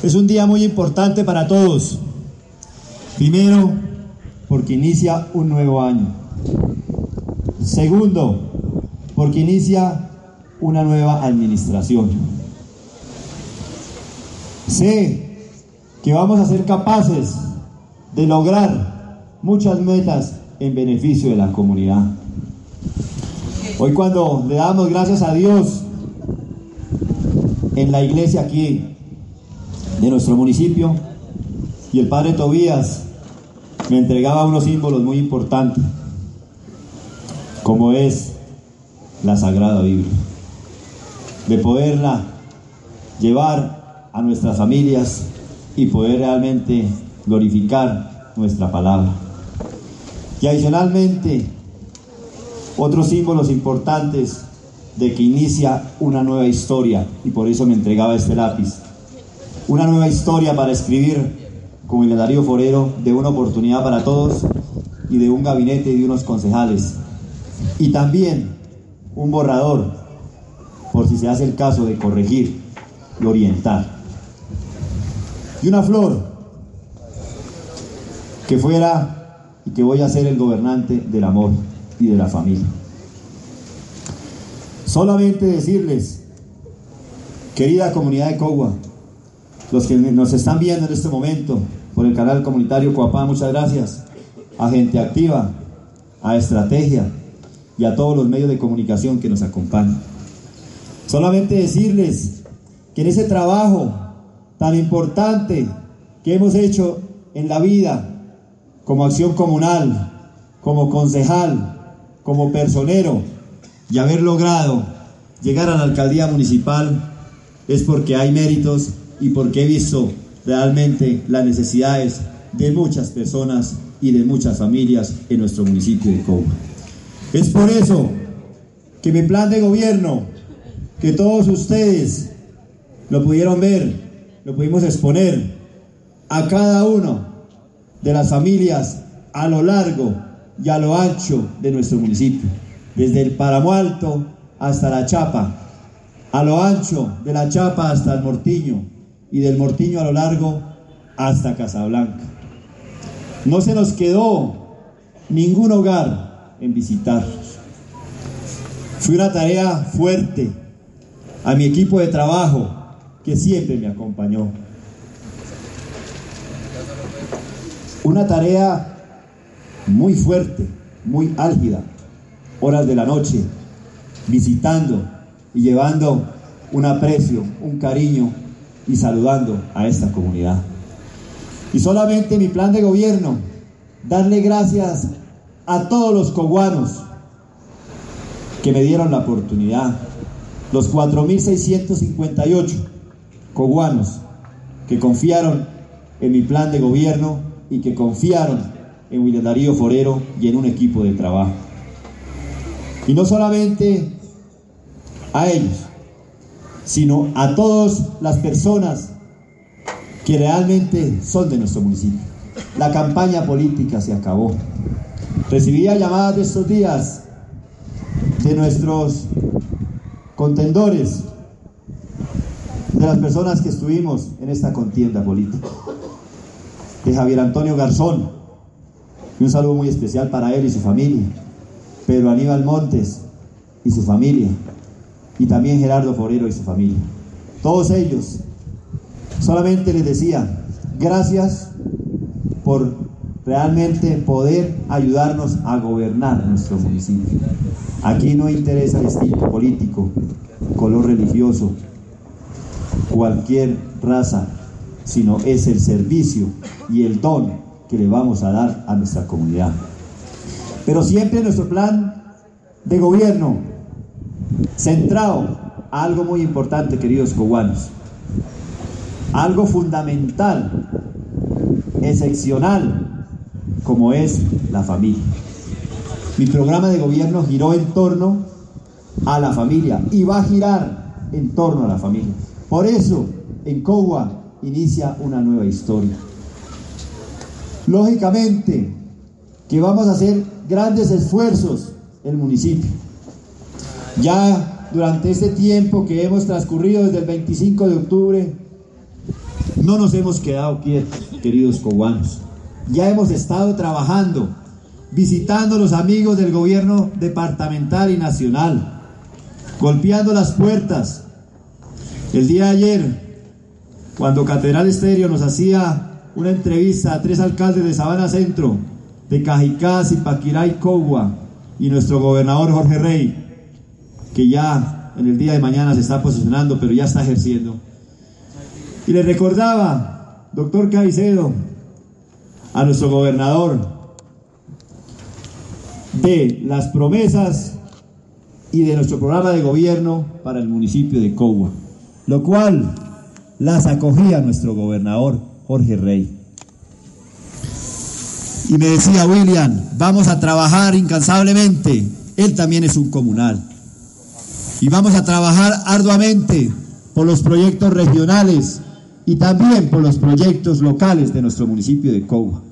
Es un día muy importante para todos. Primero, porque inicia un nuevo año. Segundo, porque inicia una nueva administración. Sé que vamos a ser capaces de lograr muchas metas en beneficio de la comunidad. Hoy cuando le damos gracias a Dios en la iglesia aquí de nuestro municipio. Y el padre Tobías me entregaba unos símbolos muy importantes, como es la Sagrada Biblia, de poderla llevar a nuestras familias y poder realmente glorificar nuestra palabra. Y adicionalmente, otros símbolos importantes de que inicia una nueva historia, y por eso me entregaba este lápiz, una nueva historia para escribir con el Darío Forero de una oportunidad para todos y de un gabinete y de unos concejales. Y también un borrador, por si se hace el caso de corregir y orientar. Y una flor que fuera y que voy a ser el gobernante del amor y de la familia. Solamente decirles, querida comunidad de Cogua, los que nos están viendo en este momento, por el canal comunitario Coapá, muchas gracias. A Gente Activa, a Estrategia y a todos los medios de comunicación que nos acompañan. Solamente decirles que en ese trabajo tan importante que hemos hecho en la vida, como acción comunal, como concejal, como personero, y haber logrado llegar a la alcaldía municipal, es porque hay méritos y porque he visto realmente las necesidades de muchas personas y de muchas familias en nuestro municipio de Coma. Es por eso que mi plan de gobierno, que todos ustedes lo pudieron ver, lo pudimos exponer a cada uno de las familias a lo largo y a lo ancho de nuestro municipio, desde el Páramo Alto hasta la Chapa, a lo ancho de la Chapa hasta el Mortiño, y del Mortiño a lo largo hasta Casablanca. No se nos quedó ningún hogar en visitarlos. Fue una tarea fuerte a mi equipo de trabajo que siempre me acompañó. Una tarea muy fuerte, muy álgida, horas de la noche, visitando y llevando un aprecio, un cariño y saludando a esta comunidad. Y solamente mi plan de gobierno, darle gracias a todos los coguanos que me dieron la oportunidad, los 4.658 coguanos que confiaron en mi plan de gobierno y que confiaron en William Darío Forero y en un equipo de trabajo. Y no solamente a ellos, sino a todas las personas que realmente son de nuestro municipio. La campaña política se acabó. Recibía llamadas de estos días de nuestros contendores, de las personas que estuvimos en esta contienda política. De Javier Antonio Garzón, y un saludo muy especial para él y su familia. Pedro Aníbal Montes y su familia y también Gerardo Forero y su familia. Todos ellos, solamente les decía, gracias por realmente poder ayudarnos a gobernar nuestro municipio. Aquí no interesa estilo político, color religioso, cualquier raza, sino es el servicio y el don que le vamos a dar a nuestra comunidad. Pero siempre nuestro plan de gobierno centrado a algo muy importante, queridos coguanos. algo fundamental, excepcional, como es la familia. Mi programa de gobierno giró en torno a la familia y va a girar en torno a la familia. Por eso, en Cogua inicia una nueva historia. Lógicamente que vamos a hacer grandes esfuerzos el municipio. Ya durante este tiempo que hemos transcurrido desde el 25 de octubre, no nos hemos quedado quietos, queridos coguanos. Ya hemos estado trabajando, visitando a los amigos del gobierno departamental y nacional, golpeando las puertas. El día de ayer, cuando Catedral Estéreo nos hacía una entrevista a tres alcaldes de Sabana Centro, de Cajicá, Zipaquirá y Cogua, y nuestro gobernador Jorge Rey, que ya en el día de mañana se está posicionando, pero ya está ejerciendo. Y le recordaba, doctor Caicedo, a nuestro gobernador, de las promesas y de nuestro programa de gobierno para el municipio de Cogua, lo cual las acogía nuestro gobernador Jorge Rey. Y me decía William, vamos a trabajar incansablemente. Él también es un comunal. Y vamos a trabajar arduamente por los proyectos regionales y también por los proyectos locales de nuestro municipio de Cogua.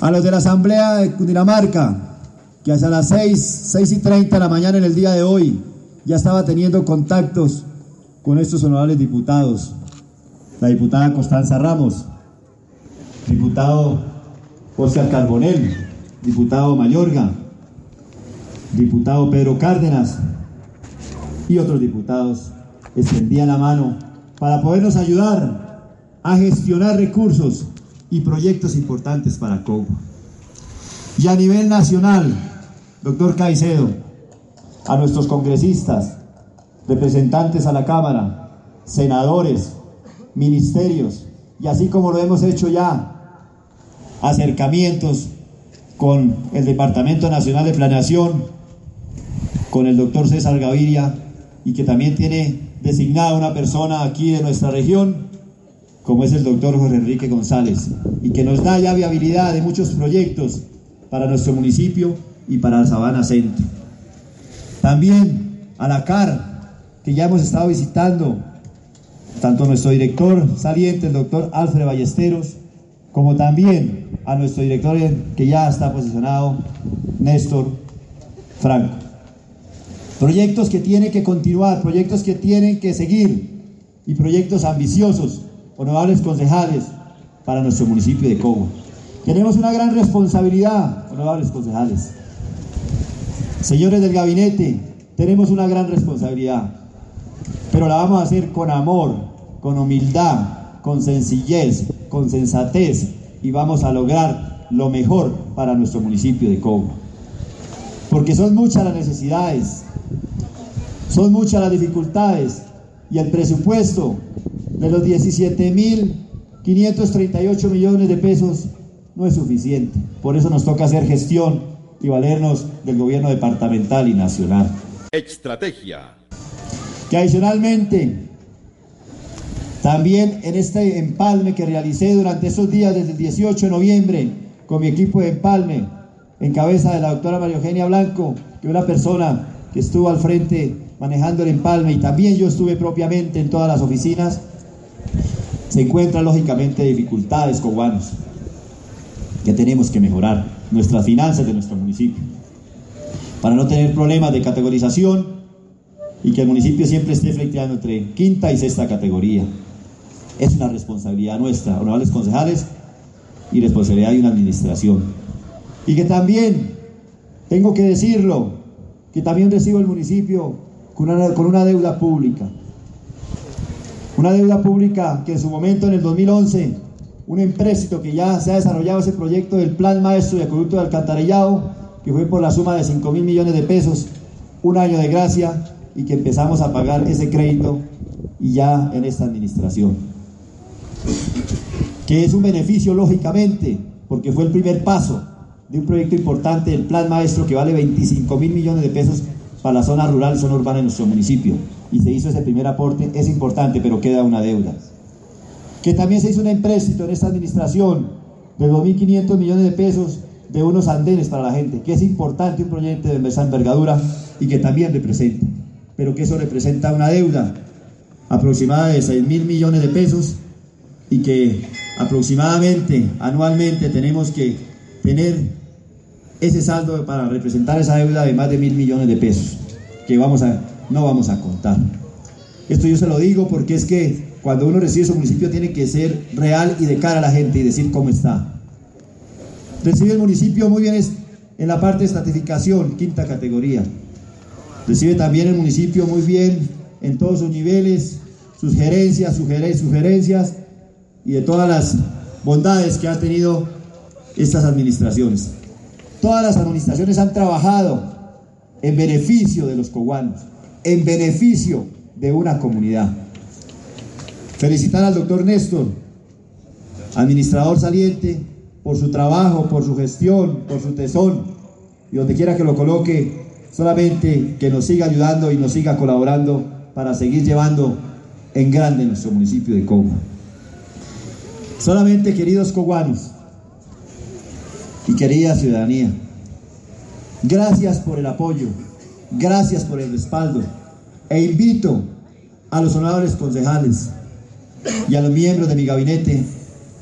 A los de la Asamblea de Cundinamarca, que hasta las 6, 6 y 30 de la mañana en el día de hoy ya estaba teniendo contactos con estos honorables diputados. La diputada Constanza Ramos, diputado Oscar Carbonel, diputado Mayorga, diputado Pedro Cárdenas y otros diputados extendían la mano para podernos ayudar a gestionar recursos y proyectos importantes para Cobo. Y a nivel nacional, doctor Caicedo, a nuestros congresistas, representantes a la Cámara, senadores, ministerios, y así como lo hemos hecho ya acercamientos con el Departamento Nacional de Planeación, con el doctor César Gaviria, y que también tiene designada una persona aquí de nuestra región, como es el doctor Jorge Enrique González, y que nos da ya viabilidad de muchos proyectos para nuestro municipio y para Sabana Centro. También a la CAR, que ya hemos estado visitando, tanto nuestro director saliente, el doctor Alfred Ballesteros, como también a nuestro director que ya está posicionado, Néstor Franco. Proyectos que tienen que continuar, proyectos que tienen que seguir y proyectos ambiciosos, honorables concejales, para nuestro municipio de Cobo. Tenemos una gran responsabilidad, honorables concejales. Señores del gabinete, tenemos una gran responsabilidad, pero la vamos a hacer con amor, con humildad, con sencillez, con sensatez y vamos a lograr lo mejor para nuestro municipio de Cobo. Porque son muchas las necesidades, son muchas las dificultades y el presupuesto de los 17.538 millones de pesos no es suficiente. Por eso nos toca hacer gestión y valernos del gobierno departamental y nacional. Estrategia. Que adicionalmente también en este empalme que realicé durante esos días desde el 18 de noviembre con mi equipo de empalme, en cabeza de la doctora María Eugenia Blanco, que es una persona que estuvo al frente manejando el empalme y también yo estuve propiamente en todas las oficinas, se encuentran lógicamente dificultades coguanos que tenemos que mejorar, nuestras finanzas de nuestro municipio, para no tener problemas de categorización y que el municipio siempre esté flexiando entre quinta y sexta categoría es una responsabilidad nuestra, honorables concejales, y responsabilidad de una administración. Y que también, tengo que decirlo, que también recibo el municipio con una, con una deuda pública. Una deuda pública que en su momento, en el 2011, un empréstito que ya se ha desarrollado ese proyecto del Plan Maestro de Acueducto de Alcantarillado, que fue por la suma de 5 mil millones de pesos, un año de gracia, y que empezamos a pagar ese crédito y ya en esta administración que es un beneficio lógicamente, porque fue el primer paso de un proyecto importante, el Plan Maestro, que vale 25 mil millones de pesos para la zona rural zona urbana de nuestro municipio. Y se hizo ese primer aporte, es importante, pero queda una deuda. que también se hizo un empréstito en esta administración de 2.500 millones de pesos de unos andenes para la gente, que es importante un proyecto de esa envergadura y que también representa, pero que eso representa una deuda aproximada de 6 mil millones de pesos y que aproximadamente anualmente tenemos que tener ese saldo para representar esa deuda de más de mil millones de pesos que vamos a, no vamos a contar. Esto yo se lo digo porque es que cuando uno recibe su municipio tiene que ser real y de cara a la gente y decir cómo está. Recibe el municipio muy bien en la parte de estratificación, quinta categoría. Recibe también el municipio muy bien en todos sus niveles, sus gerencias, sugerencias y de todas las bondades que han tenido estas administraciones. Todas las administraciones han trabajado en beneficio de los coguanos, en beneficio de una comunidad. Felicitar al doctor Néstor, administrador saliente, por su trabajo, por su gestión, por su tesón, y donde quiera que lo coloque, solamente que nos siga ayudando y nos siga colaborando para seguir llevando en grande nuestro municipio de Cogua. Solamente, queridos coguanos y querida ciudadanía, gracias por el apoyo, gracias por el respaldo e invito a los honorables concejales y a los miembros de mi gabinete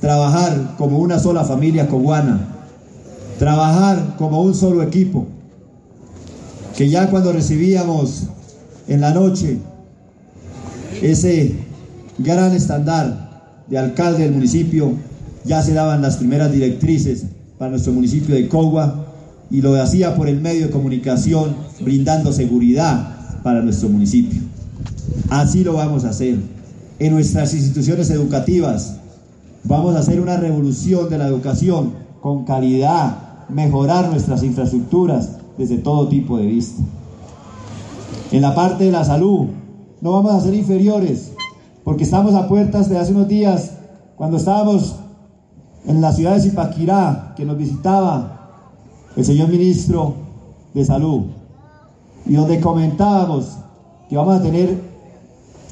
trabajar como una sola familia coguana, trabajar como un solo equipo, que ya cuando recibíamos en la noche ese gran estándar de alcalde del municipio, ya se daban las primeras directrices para nuestro municipio de Cogua y lo hacía por el medio de comunicación brindando seguridad para nuestro municipio. Así lo vamos a hacer. En nuestras instituciones educativas vamos a hacer una revolución de la educación con calidad, mejorar nuestras infraestructuras desde todo tipo de vista. En la parte de la salud, no vamos a ser inferiores, porque estamos a puertas de hace unos días, cuando estábamos en la ciudad de Zipaquirá, que nos visitaba el señor ministro de Salud, y donde comentábamos que vamos a tener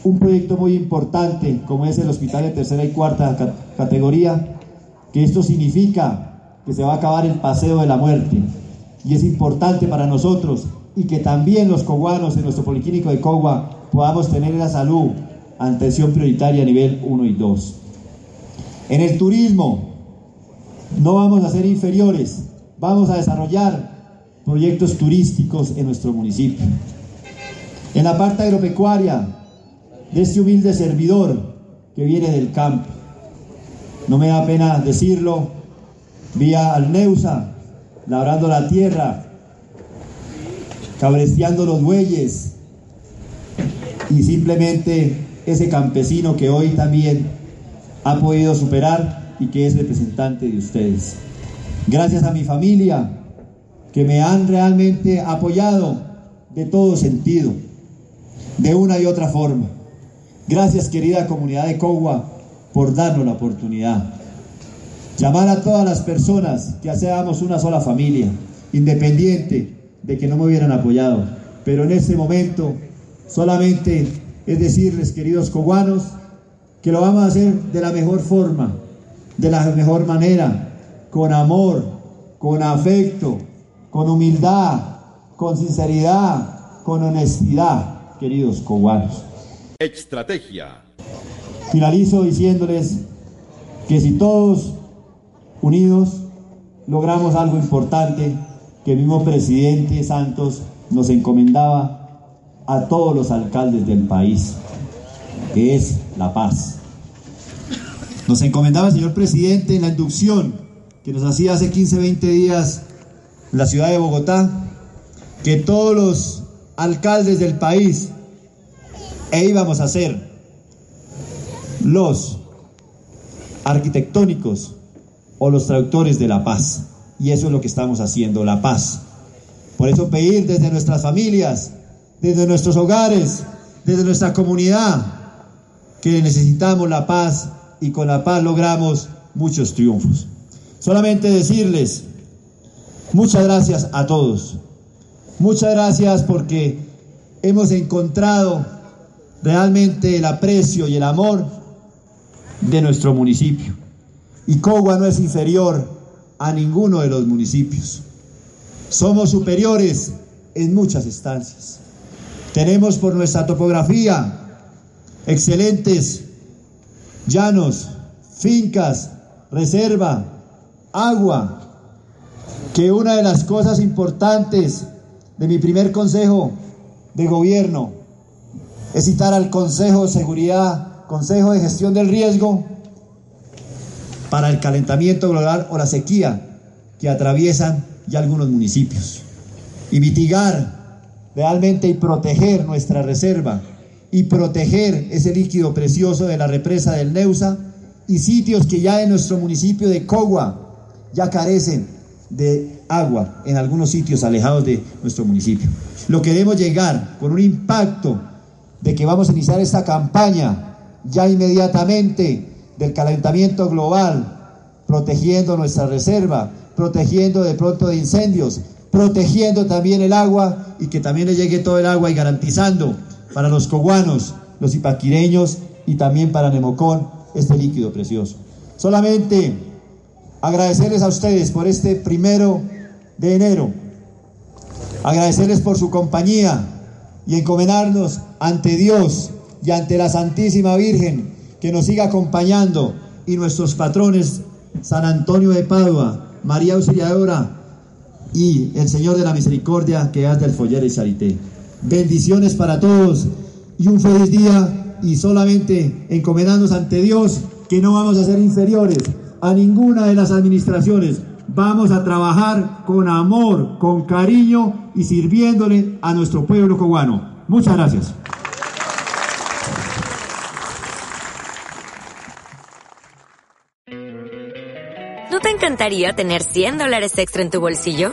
un proyecto muy importante, como es el hospital de tercera y cuarta categoría, que esto significa que se va a acabar el paseo de la muerte. Y es importante para nosotros y que también los coguanos en nuestro policlínico de Cogua podamos tener la salud, atención prioritaria a nivel 1 y 2. En el turismo, no vamos a ser inferiores, vamos a desarrollar proyectos turísticos en nuestro municipio. En la parte agropecuaria, de este humilde servidor que viene del campo, no me da pena decirlo, vía Alneusa, labrando la tierra, cabresteando los bueyes y simplemente ese campesino que hoy también ha podido superar y que es representante de ustedes. Gracias a mi familia que me han realmente apoyado de todo sentido, de una y otra forma. Gracias querida comunidad de Cogua por darnos la oportunidad. Llamar a todas las personas que seamos una sola familia, independiente de que no me hubieran apoyado. Pero en este momento solamente es decirles, queridos coguanos, que lo vamos a hacer de la mejor forma, de la mejor manera, con amor, con afecto, con humildad, con sinceridad, con honestidad, queridos coguanos. Estrategia. Finalizo diciéndoles que si todos unidos logramos algo importante, que el mismo presidente Santos nos encomendaba a todos los alcaldes del país, que es la paz. Nos encomendaba señor presidente en la inducción que nos hacía hace 15, 20 días en la ciudad de Bogotá, que todos los alcaldes del país e íbamos a ser los arquitectónicos o los traductores de la paz. Y eso es lo que estamos haciendo, la paz. Por eso pedir desde nuestras familias, desde nuestros hogares, desde nuestra comunidad, que necesitamos la paz y con la paz logramos muchos triunfos. Solamente decirles muchas gracias a todos. Muchas gracias porque hemos encontrado realmente el aprecio y el amor de nuestro municipio. Y Cogua no es inferior a ninguno de los municipios. Somos superiores en muchas estancias. Tenemos por nuestra topografía excelentes llanos, fincas, reserva, agua, que una de las cosas importantes de mi primer consejo de gobierno es citar al Consejo de Seguridad, Consejo de Gestión del Riesgo para el calentamiento global o la sequía que atraviesan ya algunos municipios. Y mitigar realmente y proteger nuestra reserva y proteger ese líquido precioso de la represa del Neusa y sitios que ya en nuestro municipio de Cogua ya carecen de agua en algunos sitios alejados de nuestro municipio. Lo queremos llegar con un impacto de que vamos a iniciar esta campaña ya inmediatamente del calentamiento global, protegiendo nuestra reserva, protegiendo de pronto de incendios, protegiendo también el agua y que también le llegue todo el agua y garantizando para los coguanos, los ipaquireños y también para Nemocón este líquido precioso. Solamente agradecerles a ustedes por este primero de enero, agradecerles por su compañía y encomendarnos ante Dios y ante la Santísima Virgen que nos siga acompañando y nuestros patrones San Antonio de Padua, María Auxiliadora y el Señor de la Misericordia que hace del Foller y Charité. Bendiciones para todos y un feliz día y solamente encomendándonos ante Dios que no vamos a ser inferiores a ninguna de las administraciones. Vamos a trabajar con amor, con cariño y sirviéndole a nuestro pueblo cubano. Muchas gracias. ¿No te encantaría tener 100 dólares extra en tu bolsillo?